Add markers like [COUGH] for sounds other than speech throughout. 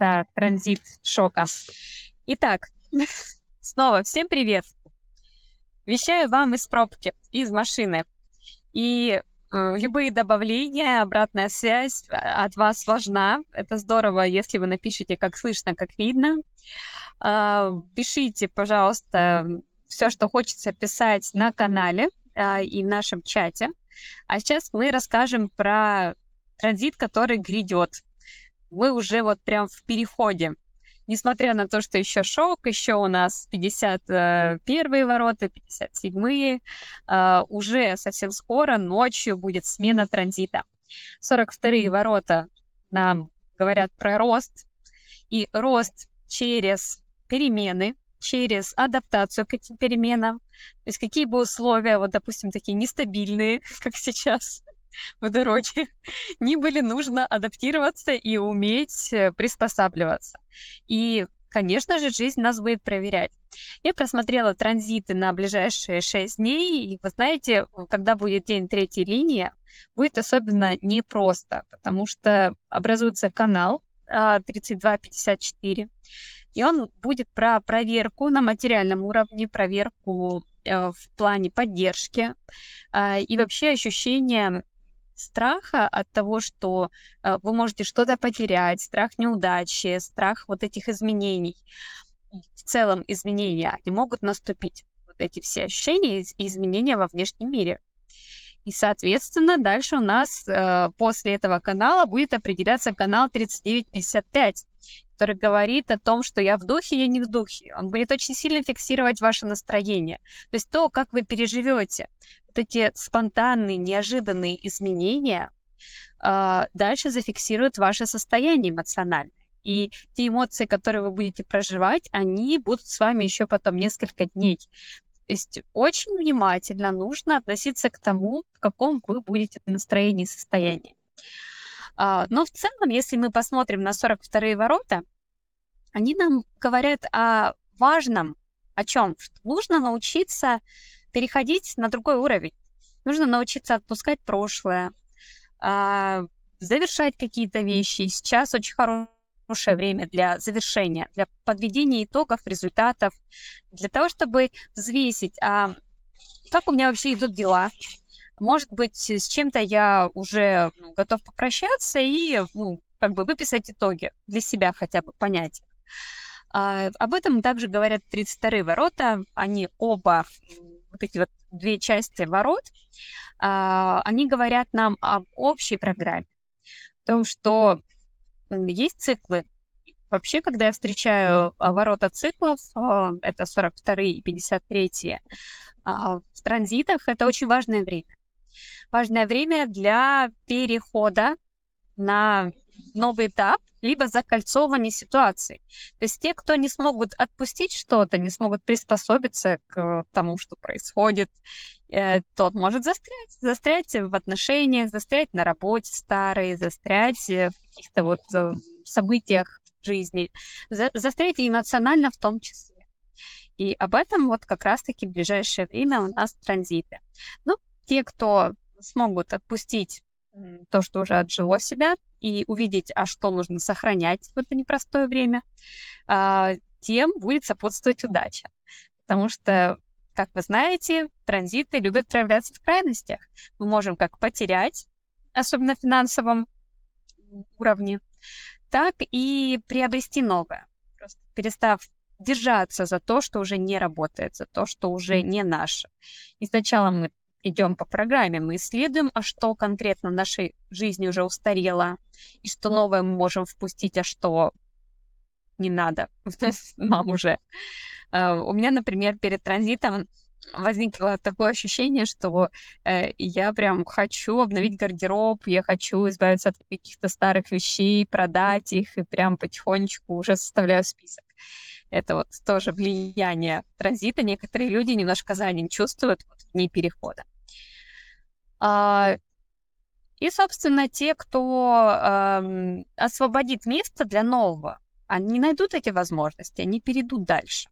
Это транзит шока. Итак, [LAUGHS] снова всем привет. Вещаю вам из пробки, из машины. И э, любые добавления, обратная связь а, от вас важна. Это здорово, если вы напишите, как слышно, как видно. Э, пишите, пожалуйста, все, что хочется писать на канале э, и в нашем чате. А сейчас мы расскажем про транзит, который грядет. Мы уже вот прям в переходе. Несмотря на то, что еще шок, еще у нас 51 ворота, 57 э, уже совсем скоро ночью будет смена транзита. 42 ворота нам говорят про рост, и рост через перемены, через адаптацию к этим переменам. То есть какие бы условия, вот, допустим, такие нестабильные, [LAUGHS] как сейчас, в дороге, [LAUGHS] не были нужно адаптироваться и уметь э, приспосабливаться. И, конечно же, жизнь нас будет проверять. Я просмотрела транзиты на ближайшие 6 дней, и вы знаете, когда будет день третьей линии, будет особенно непросто, потому что образуется канал 3254, а, и он будет про проверку на материальном уровне, проверку э, в плане поддержки э, и вообще ощущение страха от того, что э, вы можете что-то потерять, страх неудачи, страх вот этих изменений. В целом изменения, они могут наступить. Вот эти все ощущения и изменения во внешнем мире. И, соответственно, дальше у нас э, после этого канала будет определяться канал 3955, который говорит о том, что я в духе, я не в духе. Он будет очень сильно фиксировать ваше настроение. То есть то, как вы переживете вот эти спонтанные, неожиданные изменения, э, дальше зафиксируют ваше состояние эмоциональное. И те эмоции, которые вы будете проживать, они будут с вами еще потом несколько дней. То есть очень внимательно нужно относиться к тому, в каком вы будете настроении и состоянии. А, но в целом, если мы посмотрим на 42-е ворота, они нам говорят о важном, о чем? нужно научиться переходить на другой уровень. Нужно научиться отпускать прошлое, а, завершать какие-то вещи. Сейчас очень хорошее время для завершения, для подведения итогов, результатов, для того, чтобы взвесить, а как у меня вообще идут дела, может быть, с чем-то я уже ну, готов попрощаться и ну, как бы выписать итоги для себя хотя бы понять. А, об этом также говорят 32 ворота. Они оба, вот эти вот две части ворот, а, они говорят нам об общей программе. О том, что есть циклы. Вообще, когда я встречаю а, ворота циклов, а, это 42 и 53, а, в транзитах это очень важное время важное время для перехода на новый этап, либо закольцовывания ситуации. То есть те, кто не смогут отпустить что-то, не смогут приспособиться к тому, что происходит, э, тот может застрять. Застрять в отношениях, застрять на работе старой, застрять в каких-то вот э, событиях жизни, за, застрять эмоционально в том числе. И об этом вот как раз-таки в ближайшее время у нас транзиты. Ну, те, кто смогут отпустить то, что уже отжило себя, и увидеть, а что нужно сохранять в это непростое время, а, тем будет сопутствовать удача. Потому что, как вы знаете, транзиты любят проявляться в крайностях. Мы можем как потерять, особенно в финансовом уровне, так и приобрести новое, просто перестав держаться за то, что уже не работает, за то, что уже не наше. И сначала мы идем по программе, мы исследуем, а что конкретно в нашей жизни уже устарело, и что новое мы можем впустить, а что не надо [LAUGHS] нам уже. А, у меня, например, перед транзитом возникло такое ощущение, что э, я прям хочу обновить гардероб, я хочу избавиться от каких-то старых вещей, продать их, и прям потихонечку уже составляю список. Это вот тоже влияние транзита. Некоторые люди немножко за день чувствуют вот, дни перехода. А, и, собственно, те, кто э, освободит место для нового, они найдут эти возможности, они перейдут дальше,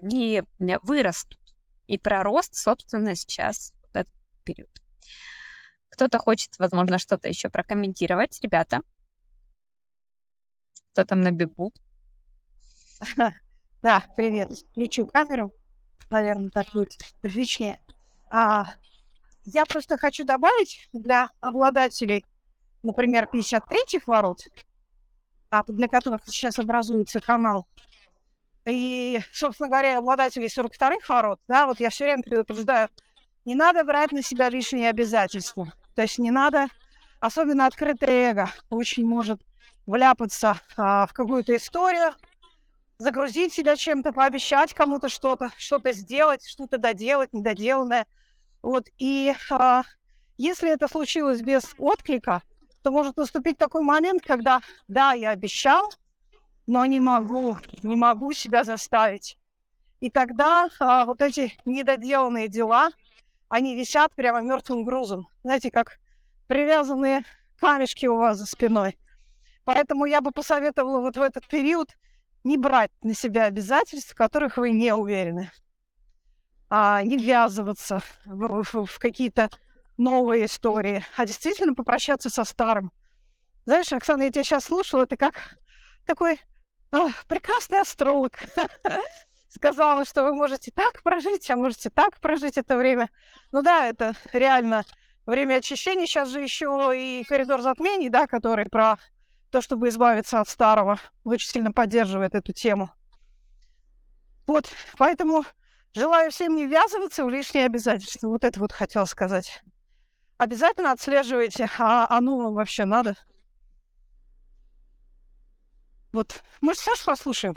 они вырастут. И про рост, собственно, сейчас вот этот период. Кто-то хочет, возможно, что-то еще прокомментировать, ребята. Кто там на бегу? [LAUGHS] Да, привет. Включу камеру. Наверное, так будет приличнее. А, я просто хочу добавить для обладателей, например, 53-х ворот, а, для которых сейчас образуется канал, и, собственно говоря, обладателей 42-х ворот, да, вот я все время предупреждаю, не надо брать на себя лишние обязательства. То есть не надо, особенно открытое эго, очень может вляпаться а, в какую-то историю, загрузить себя чем-то, пообещать кому-то что-то, что-то сделать, что-то доделать, недоделанное. Вот, и а, если это случилось без отклика, то может наступить такой момент, когда, да, я обещал, но не могу, не могу себя заставить. И тогда а, вот эти недоделанные дела, они висят прямо мертвым грузом. Знаете, как привязанные камешки у вас за спиной. Поэтому я бы посоветовала вот в этот период не брать на себя обязательств, в которых вы не уверены, а не ввязываться в, в, в какие-то новые истории, а действительно попрощаться со старым. Знаешь, Оксана, я тебя сейчас слушала, ты как такой о, прекрасный астролог. [LAUGHS] Сказала, что вы можете так прожить, а можете так прожить это время. Ну да, это реально время очищения. Сейчас же еще и коридор затмений, да, который про то, чтобы избавиться от старого, очень сильно поддерживает эту тему. Вот, поэтому желаю всем не ввязываться в лишние обязательства. Вот это вот хотел сказать. Обязательно отслеживайте, а оно вам вообще надо. Вот, может, Сашу послушаем?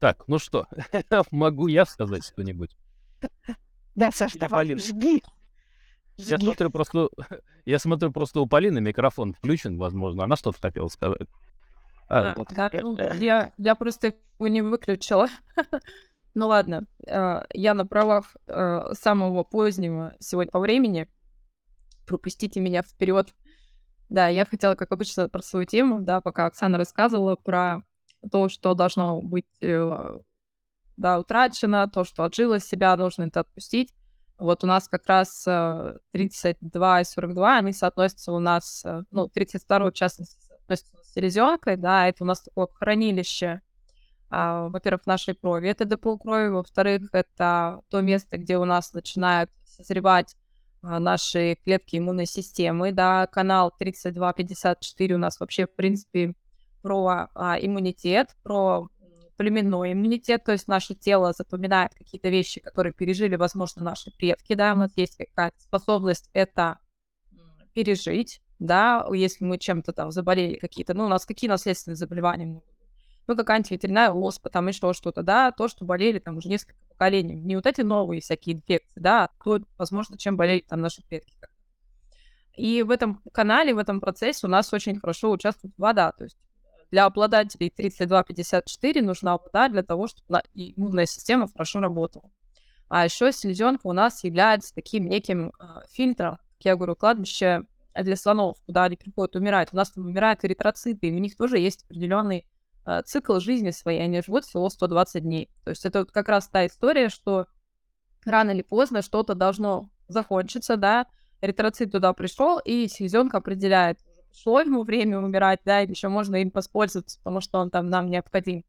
Так, ну что, [LAUGHS] могу я сказать что-нибудь? Да, Саша, давай, Полин. жги. Я смотрю, просто, [LAUGHS] я смотрю, просто у Полины микрофон включен, возможно, она что-то хотела сказать. А, А, вот. да, ну, я, я просто его не выключила. [LAUGHS] Ну ладно, э, я на правах э, самого позднего сегодня по времени. Пропустите меня вперед. Да, я хотела, как обычно, про свою тему, да, пока Оксана рассказывала про то, что должно быть э, да, утрачено, то, что отжило себя, нужно это отпустить. Вот у нас как раз э, 32 и 42, они соотносятся у нас, э, ну, 32 в частности, соотносится с селезенкой, да, это у нас такое хранилище, а, во-первых, нашей крови, это ДПЛ крови, во-вторых, это то место, где у нас начинают созревать а, наши клетки иммунной системы, да, канал 3254 у нас вообще, в принципе, про а, иммунитет, про племенной иммунитет, то есть наше тело запоминает какие-то вещи, которые пережили, возможно, наши предки, да, у нас есть какая-то способность это пережить, да, если мы чем-то там заболели какие-то, ну, у нас какие наследственные заболевания могут быть? Ну, какая-нибудь ветряная оспа, там еще что-то, да, то, что болели там уже несколько поколений. Не вот эти новые всякие инфекции, да, а то, возможно, чем болели там наши предки. И в этом канале, в этом процессе у нас очень хорошо участвует вода. То есть для обладателей 3254 нужна вода для того, чтобы на- иммунная система хорошо работала. А еще селезенка у нас является таким неким а, фильтром, как я говорю, кладбище для слонов, куда они приходят умирать. У нас там умирают эритроциты, и у них тоже есть определенный а, цикл жизни своей, они живут всего 120 дней. То есть это вот как раз та история, что рано или поздно что-то должно закончиться, да, эритроцит туда пришел, и селезенка определяет, пришло ему время умирать, да, или еще можно им воспользоваться, потому что он там нам необходим.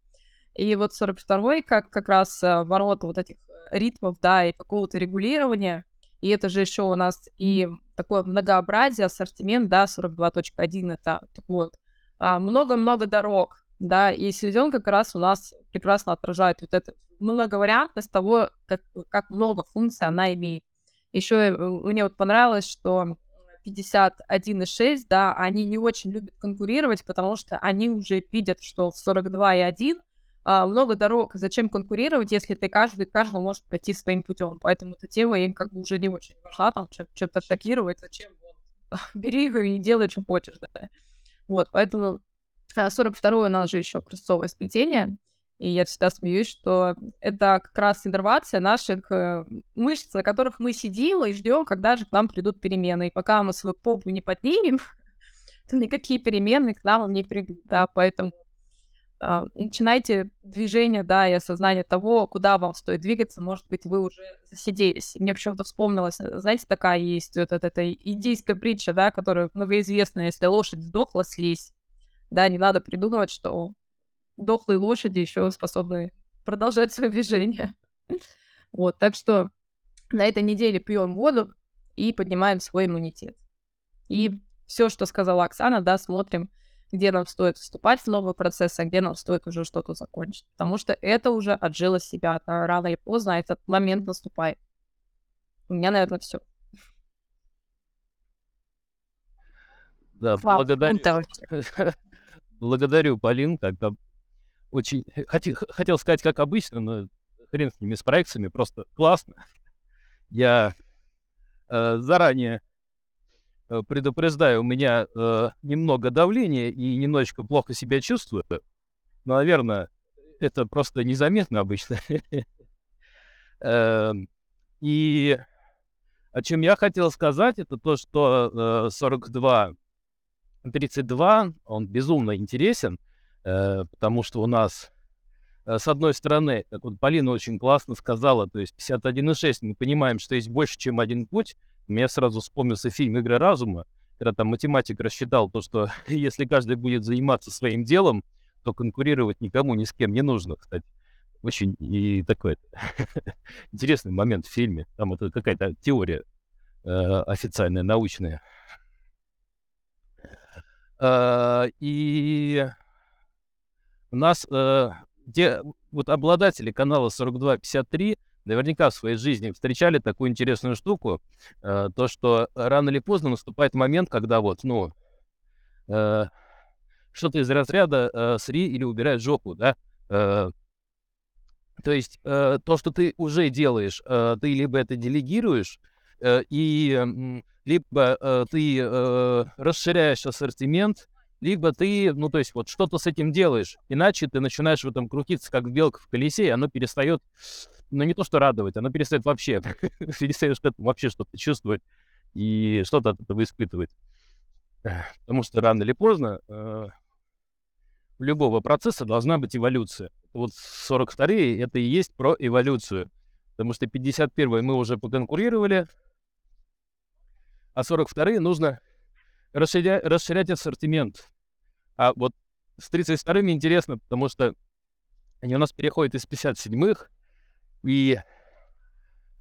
И вот 42-й как, как раз э, ворота вот этих ритмов, да, и какого-то регулирования, и это же еще у нас и такое многообразие, ассортимент, да, 42.1 это вот а, много-много дорог, да, и селезенка как раз у нас прекрасно отражает вот эту многовариантность того, как, как много функций она имеет. Еще мне вот понравилось, что 51,6, да, они не очень любят конкурировать, потому что они уже видят, что в 42,1 а, много дорог. Зачем конкурировать, если ты каждый, каждый может пойти своим путем? Поэтому эта тема им как бы уже не очень важна, там что- что-то атакировать, зачем? [LAUGHS] Бери его и делай, что хочешь, да. Вот, поэтому а, 42 у нас же еще крестовое сплетение, и я всегда смеюсь, что это как раз иннервация наших э, мышц, на которых мы сидим и ждем, когда же к нам придут перемены. И пока мы свою попу не поднимем, [LAUGHS] то никакие перемены к нам не придут, да, поэтому а, начинайте движение, да, и осознание того, куда вам стоит двигаться. Может быть, вы уже засиделись. Мне почему-то вспомнилось, э, знаете, такая есть вот эта, эта индийская притча, да, которая многоизвестная, если лошадь сдохла, слезь. Да, не надо придумывать, что дохлые лошади еще способны продолжать свое движение. [LAUGHS] Вот, так что на этой неделе пьем воду и поднимаем свой иммунитет. И все, что сказала Оксана, да, смотрим, где нам стоит вступать в новый процесс, а где нам стоит уже что-то закончить. Потому что это уже отжило себя. Рано или поздно этот момент наступает. У меня, наверное, все. Да, Вау, благодарю, [LAUGHS] благодарю, Полин, как-то очень... Хотел, хотел сказать, как обычно, но хрен с ними, с проекциями, просто классно. Я э, заранее э, предупреждаю, у меня э, немного давления и немножечко плохо себя чувствую. Но, наверное, это просто незаметно обычно. [LAUGHS] Эм, И о чем я хотел сказать, это то, что э, 42 32, он безумно интересен, э, потому что у нас, э, с одной стороны, как вот Полина очень классно сказала, то есть 51,6 мы понимаем, что есть больше, чем один путь. Мне сразу вспомнился фильм «Игры разума», когда там математик рассчитал то, что [LAUGHS] если каждый будет заниматься своим делом, то конкурировать никому ни с кем не нужно, кстати. Очень и такой [LAUGHS] интересный момент в фильме. Там это какая-то теория э, официальная, научная. Э, и у нас э, те вот обладатели канала 4253 наверняка в своей жизни встречали такую интересную штуку, э, то, что рано или поздно наступает момент, когда вот, ну, э, что-то из разряда э, сри или убирай жопу, да, Э, то есть э, то, что ты уже делаешь, э, ты либо это делегируешь, э, и м, либо э, ты э, расширяешь ассортимент, либо ты, ну, то есть вот что-то с этим делаешь. Иначе ты начинаешь в этом крутиться, как белка в колесе, и оно перестает, ну, не то что радовать, оно перестает вообще, этому [LAUGHS] вообще что-то чувствовать и что-то от этого испытывать. Потому что рано или поздно э, у любого процесса должна быть эволюция. Вот 42-е это и есть про эволюцию. Потому что 51-е мы уже поконкурировали, а 42-е нужно расширя- расширять ассортимент. А вот с 32-ми интересно, потому что они у нас переходят из 57-х, и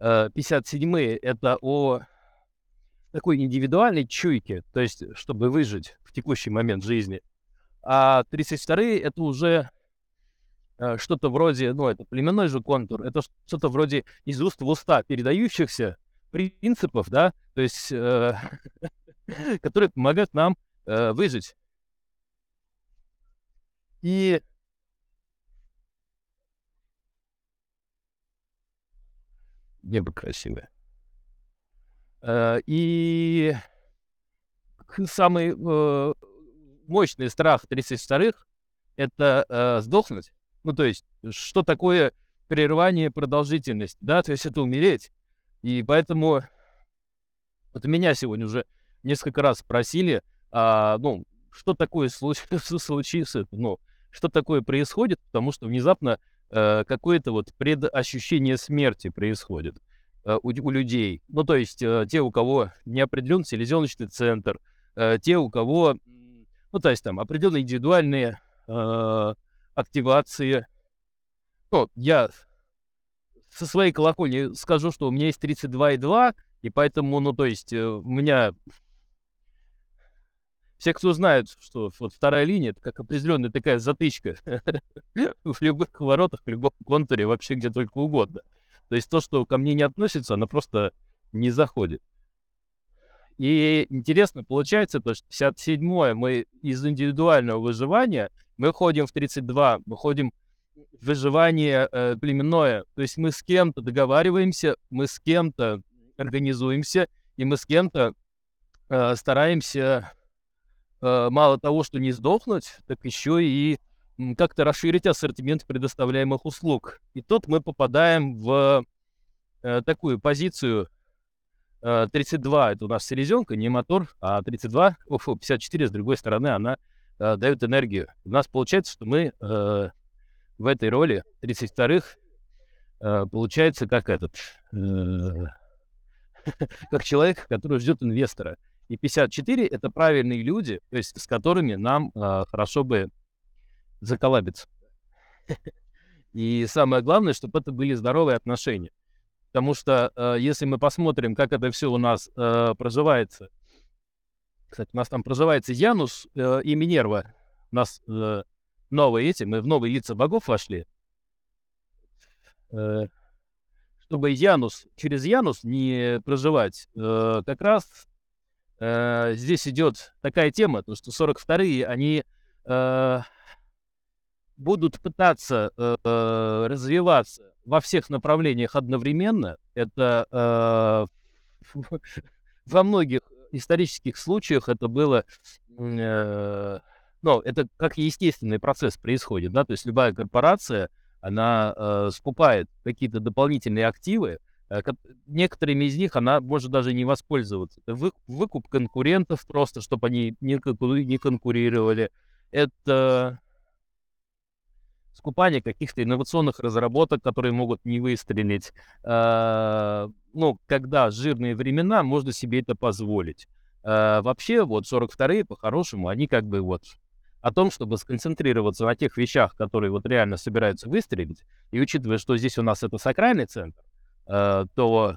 э, 57-е это о такой индивидуальной чуйке, то есть чтобы выжить в текущий момент жизни. А 32-е это уже э, что-то вроде, ну, это племенной же контур, это что-то вроде из уст в уста передающихся принципов, да, то есть, э, [LAUGHS] которые помогают нам э, выжить. И небо красивое. Э, И самый э, мощный страх 32-х это э, сдохнуть. Ну, то есть, что такое прерывание продолжительности, да, то есть это умереть. И поэтому вот меня сегодня уже несколько раз спросили, а, ну, что такое случ- [LAUGHS] случится, ну, что такое происходит, потому что внезапно э, какое-то вот предощущение смерти происходит э, у, у людей. Ну, то есть э, те, у кого неопределенный селезеночный центр, э, те, у кого, ну, то есть там определенные индивидуальные э, активации. Ну, я со своей колокольни скажу, что у меня есть 32,2, и поэтому, ну, то есть э, у меня... Все, кто знают, что вот вторая линия, это как определенная такая затычка [LAUGHS] в любых воротах, в любом контуре, вообще где только угодно. То есть то, что ко мне не относится, оно просто не заходит. И интересно получается, то, что 57-е мы из индивидуального выживания, мы ходим в 32, мы ходим в выживание э, племенное. То есть мы с кем-то договариваемся, мы с кем-то организуемся, и мы с кем-то э, стараемся мало того, что не сдохнуть, так еще и как-то расширить ассортимент предоставляемых услуг. И тут мы попадаем в э, такую позицию э, 32, это у нас селезенка, не мотор, а 32, о, фу, 54 с другой стороны, она э, дают энергию. У нас получается, что мы э, в этой роли 32-х э, получается как этот, э, [LAUGHS] как человек, который ждет инвестора. И 54 это правильные люди, то есть с которыми нам э, хорошо бы заколабиться. И самое главное, чтобы это были здоровые отношения. Потому что э, если мы посмотрим, как это все у нас э, проживается, кстати, у нас там проживается Янус э, и Минерва. У нас э, новые эти, мы в новые лица богов вошли. Э, чтобы Янус, через Янус не проживать, э, как раз э, здесь идет такая тема, то что 42-е, они э, будут пытаться э, э, развиваться во всех направлениях одновременно. Это э, [LAUGHS] во многих исторических случаях это было, э, ну, это как естественный процесс происходит, да, то есть любая корпорация, она э, скупает какие-то дополнительные активы, некоторыми из них она может даже не воспользоваться. Это вы, выкуп конкурентов просто, чтобы они не, конкурировали. Это скупание каких-то инновационных разработок, которые могут не выстрелить. Э, ну, когда жирные времена, можно себе это позволить. Э, вообще, вот 42-е, по-хорошему, они как бы вот о том, чтобы сконцентрироваться на тех вещах, которые вот реально собираются выстрелить, и учитывая, что здесь у нас это сакральный центр, э, то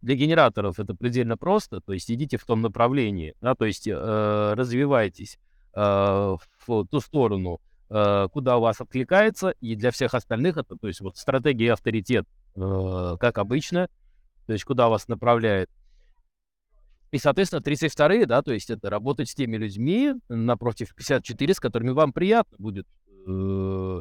для генераторов это предельно просто, то есть идите в том направлении, да, то есть э, развивайтесь э, в ту сторону, Э, куда у вас откликается, и для всех остальных это, то есть вот стратегия и авторитет, э, как обычно, то есть куда вас направляет. И, соответственно, 32-е, да, то есть это работать с теми людьми напротив 54, с которыми вам приятно будет э,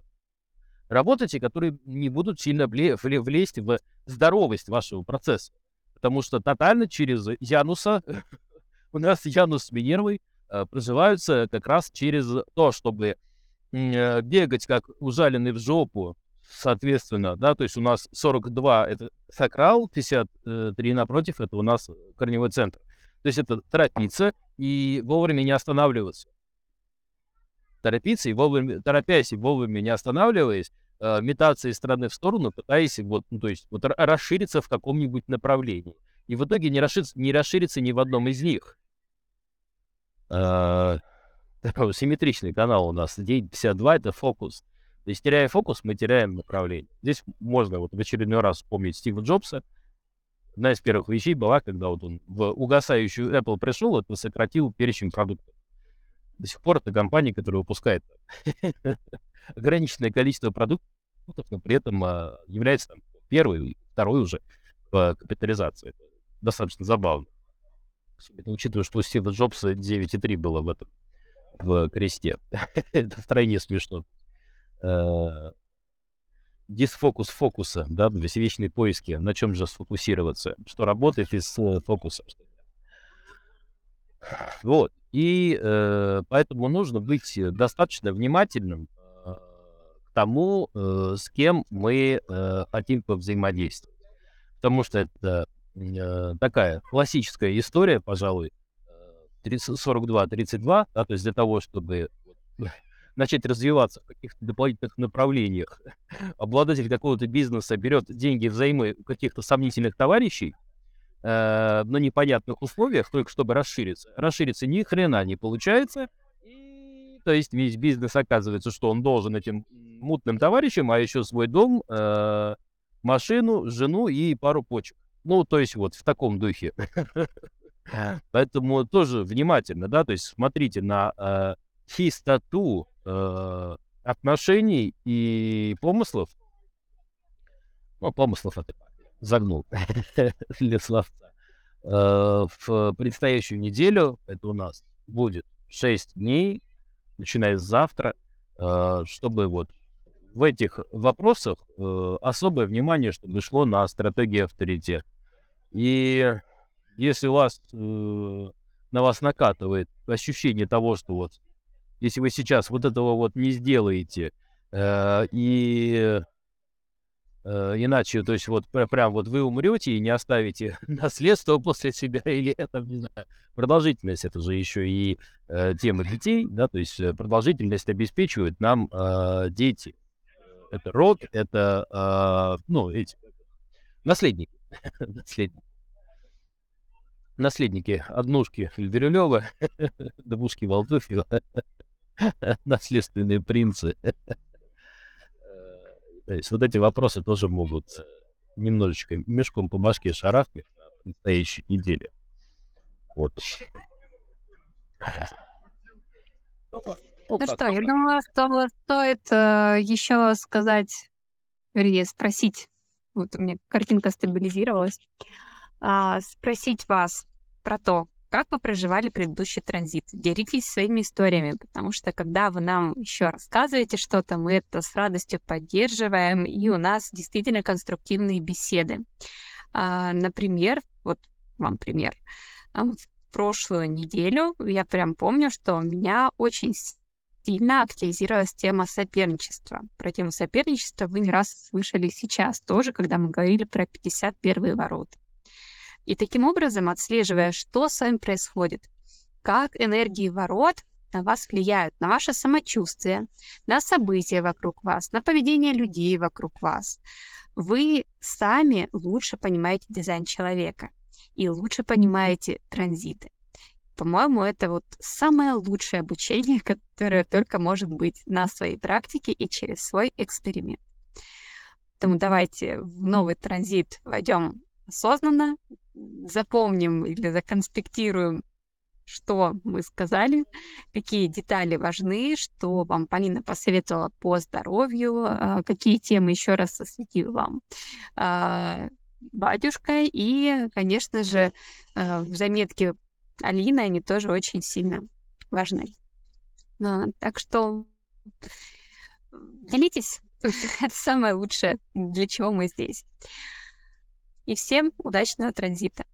работать, которые не будут сильно вле- вле- влезть в здоровость вашего процесса. Потому что тотально через Януса, [LAUGHS] у нас Янус с Минервой э, проживаются как раз через то, чтобы Э, бегать как ужаленный в жопу, соответственно, да, то есть у нас 42 это сакрал, 53 напротив это у нас корневой центр. То есть это торопиться и вовремя не останавливаться. Торопиться и вовремя, торопясь и вовремя не останавливаясь, э, метаться из стороны в сторону, пытаясь вот, ну, то есть вот расшириться в каком-нибудь направлении. И в итоге не расшириться, не расшириться ни в одном из них. [LAUGHS] А, симметричный канал у нас. 952 это фокус. То есть, теряя фокус, мы теряем направление. Здесь можно вот в очередной раз вспомнить Стива Джобса. Одна из первых вещей была, когда вот он в угасающую Apple пришел, это сократил перечень продуктов. До сих пор это компания, которая выпускает [LAUGHS] ограниченное количество продуктов, но при этом а, является там, первый, второй уже по капитализации. Это достаточно забавно. Особенно учитывая, что у Стива Джобса 9,3 было в этом в кресте. [LAUGHS] Это втройне смешно. Э, дисфокус фокуса, да, вечные поиски, на чем же сфокусироваться, что работает из э, фокуса. Вот. И э, поэтому нужно быть достаточно внимательным э, тому, э, с кем мы э, хотим повзаимодействовать. Потому что это э, такая классическая история, пожалуй, 42-32, да, то есть для того, чтобы [LAUGHS] начать развиваться в каких-то дополнительных направлениях, [LAUGHS] обладатель какого-то бизнеса берет деньги взаймы у каких-то сомнительных товарищей э, на непонятных условиях, только чтобы расшириться. Расшириться ни хрена не получается. То есть весь бизнес оказывается, что он должен этим мутным товарищам, а еще свой дом, э, машину, жену и пару почек. Ну, то есть вот в таком духе. Поэтому тоже внимательно, да, то есть смотрите на э, чистоту э, отношений и помыслов. Ну, помыслов это загнул [LAUGHS] для словца. Э, в предстоящую неделю, это у нас будет 6 дней, начиная с завтра, э, чтобы вот в этих вопросах э, особое внимание, чтобы шло на стратегию авторитет. И если у вас э, на вас накатывает ощущение того, что вот если вы сейчас вот этого вот не сделаете э, и иначе, то есть вот пр- прям вот вы умрете и не оставите [LAUGHS] наследство после себя [LAUGHS] или это, не знаю, продолжительность, это же еще и э, тема детей, да, то есть э, продолжительность обеспечивают нам э, дети. Это род, это, э, ну, эти, наследники, [LAUGHS] наследники. Наследники однушки Бирюлева, двушки Волтуфьева, наследственные принцы. Э, То есть вот эти вопросы тоже могут э, немножечко мешком по башке шарахнуть на предстоящей неделе. Вот. Ну что, я думаю, что стоит э, еще сказать, вернее, спросить, вот у меня картинка стабилизировалась, а, спросить вас про то, как вы проживали предыдущий транзит. Делитесь своими историями, потому что когда вы нам еще рассказываете что-то, мы это с радостью поддерживаем, и у нас действительно конструктивные беседы. А, например, вот вам пример. А, в прошлую неделю я прям помню, что у меня очень сильно активизировалась тема соперничества. Про тему соперничества вы не раз слышали сейчас тоже, когда мы говорили про 51 ворота. И таким образом, отслеживая, что с вами происходит, как энергии ворот на вас влияют, на ваше самочувствие, на события вокруг вас, на поведение людей вокруг вас, вы сами лучше понимаете дизайн человека и лучше понимаете транзиты. По-моему, это вот самое лучшее обучение, [LAUGHS] которое только может быть на своей практике и через свой эксперимент. Поэтому давайте в новый транзит войдем осознанно, запомним или законспектируем, что мы сказали, какие детали важны, что вам Полина посоветовала по здоровью, а, какие темы еще раз осветил вам а, батюшка. И, конечно же, а, в заметке Алины они тоже очень сильно важны. Так что делитесь. [LAUGHS] Это самое лучшее, для чего мы здесь. И всем удачного транзита.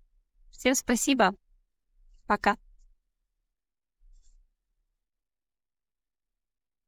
Всем спасибо. Пока.